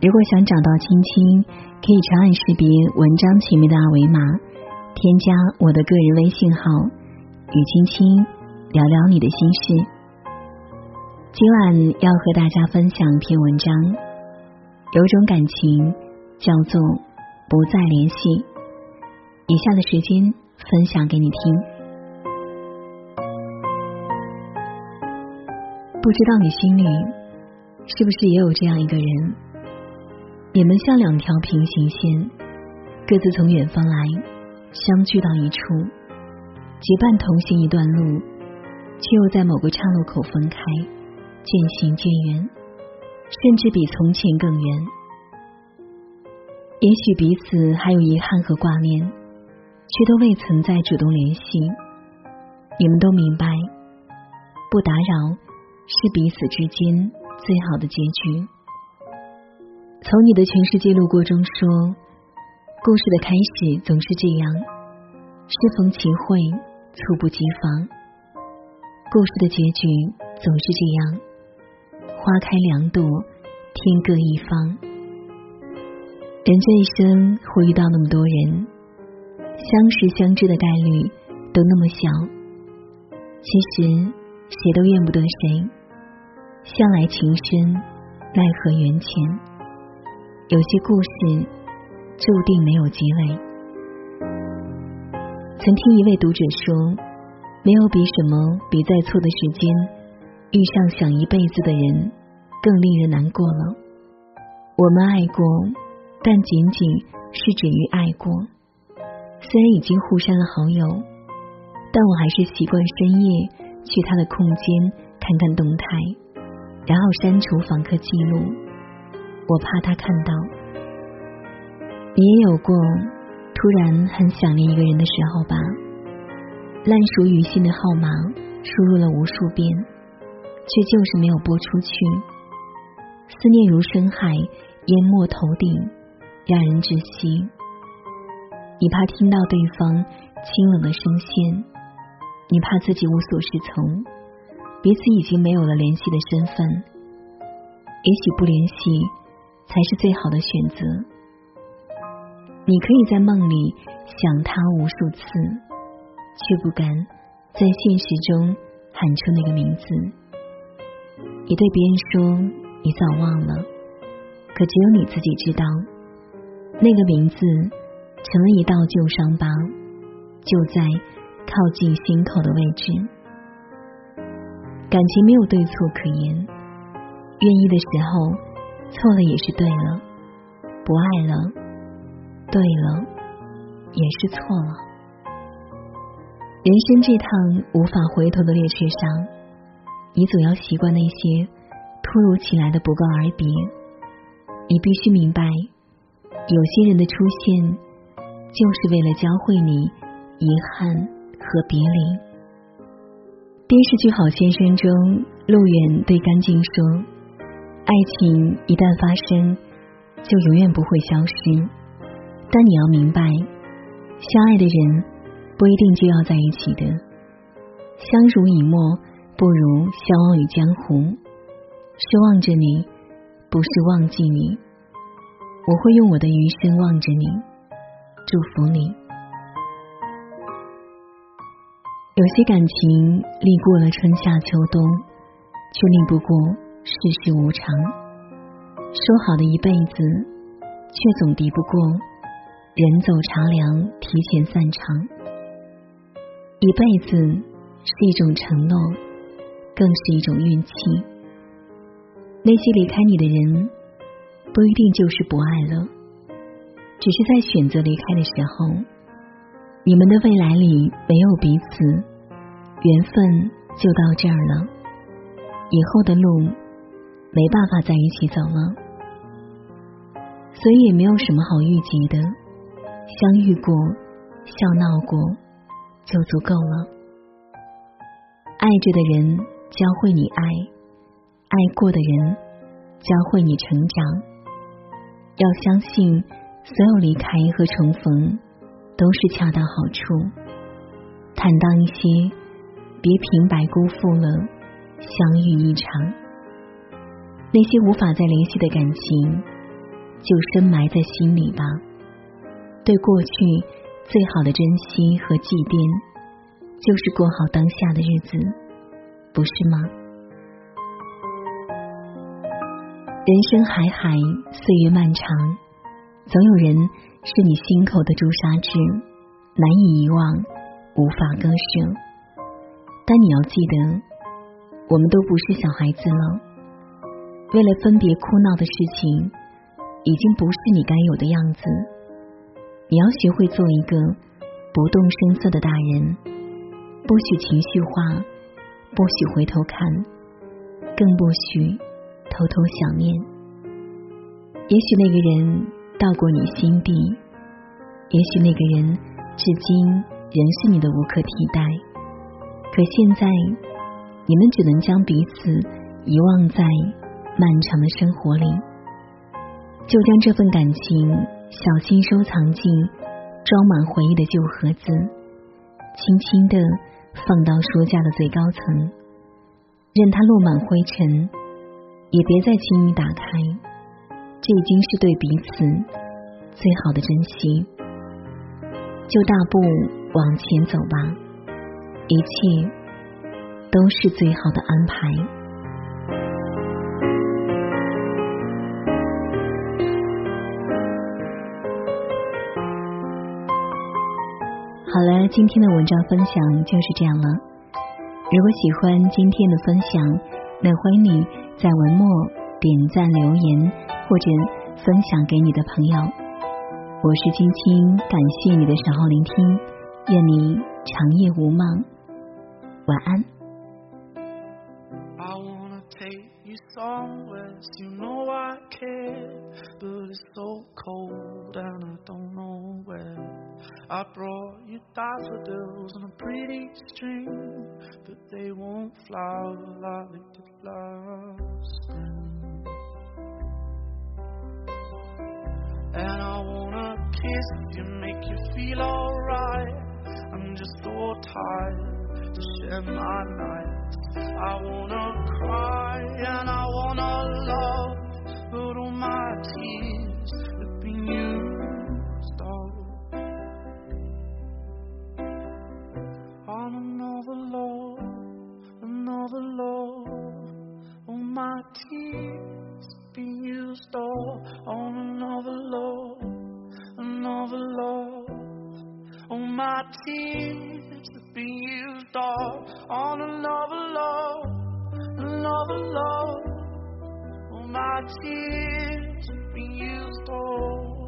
如果想找到青青。可以长按识别文章前面的二维码，添加我的个人微信号，与青青聊聊你的心事。今晚要和大家分享一篇文章，有种感情叫做不再联系。以下的时间分享给你听。不知道你心里是不是也有这样一个人？你们像两条平行线，各自从远方来，相聚到一处，结伴同行一段路，却又在某个岔路口分开，渐行渐远，甚至比从前更远。也许彼此还有遗憾和挂念，却都未曾再主动联系。你们都明白，不打扰是彼此之间最好的结局。从你的全世界路过中说，故事的开始总是这样，适逢其会，猝不及防；故事的结局总是这样，花开两朵，天各一方。人这一生会遇到那么多人，相识相知的概率都那么小，其实谁都怨不得谁，向来情深，奈何缘浅。有些故事注定没有结尾。曾听一位读者说，没有比什么比在错的时间遇上想一辈子的人更令人难过了。我们爱过，但仅仅是止于爱过。虽然已经互删了好友，但我还是习惯深夜去他的空间看看动态，然后删除访客记录。我怕他看到，你也有过突然很想念一个人的时候吧？烂熟于心的号码输入了无数遍，却就是没有拨出去。思念如深海，淹没头顶，让人窒息。你怕听到对方清冷的声线，你怕自己无所适从，彼此已经没有了联系的身份，也许不联系。才是最好的选择。你可以在梦里想他无数次，却不敢在现实中喊出那个名字。你对别人说你早忘了，可只有你自己知道，那个名字成了一道旧伤疤，就在靠近心口的位置。感情没有对错可言，愿意的时候。错了也是对了，不爱了，对了，也是错了。人生这趟无法回头的列车上，你总要习惯那些突如其来的不告而别。你必须明白，有些人的出现，就是为了教会你遗憾和别离。电视剧《好先生》中，陆远对甘静说。爱情一旦发生，就永远不会消失。但你要明白，相爱的人不一定就要在一起的。相濡以沫不如相忘于江湖。是望着你，不是忘记你。我会用我的余生望着你，祝福你。有些感情历过了春夏秋冬，却历不过。世事无常，说好的一辈子，却总敌不过人走茶凉，提前散场。一辈子是一种承诺，更是一种运气。那些离开你的人，不一定就是不爱了，只是在选择离开的时候，你们的未来里没有彼此，缘分就到这儿了。以后的路。没办法在一起走了，所以也没有什么好预计的。相遇过笑闹过，就足够了。爱着的人教会你爱，爱过的人教会你成长。要相信，所有离开和重逢都是恰到好处。坦荡一些，别平白辜负了相遇一场。那些无法再联系的感情，就深埋在心里吧。对过去最好的珍惜和祭奠，就是过好当下的日子，不是吗？人生海海，岁月漫长，总有人是你心口的朱砂痣，难以遗忘，无法割舍。但你要记得，我们都不是小孩子了。为了分别哭闹的事情，已经不是你该有的样子。你要学会做一个不动声色的大人，不许情绪化，不许回头看，更不许偷偷想念。也许那个人到过你心底，也许那个人至今仍是你的无可替代。可现在，你们只能将彼此遗忘在。漫长的生活里，就将这份感情小心收藏进装满回忆的旧盒子，轻轻的放到书架的最高层，任它落满灰尘，也别再轻易打开。这已经是对彼此最好的珍惜。就大步往前走吧，一切都是最好的安排。好了，今天的文章分享就是这样了。如果喜欢今天的分享，那欢迎你在文末点赞留言，或者分享给你的朋友。我是青青，感谢你的守候聆听，愿你长夜无梦，晚安。I brought you daffodils on a pretty string, but they won't flower like did last spring. And I wanna kiss you, make you feel alright. I'm just so tired to share my nights. I wanna cry and I wanna love, but all my tears tears be used all on another love, another love. All my tears be used all.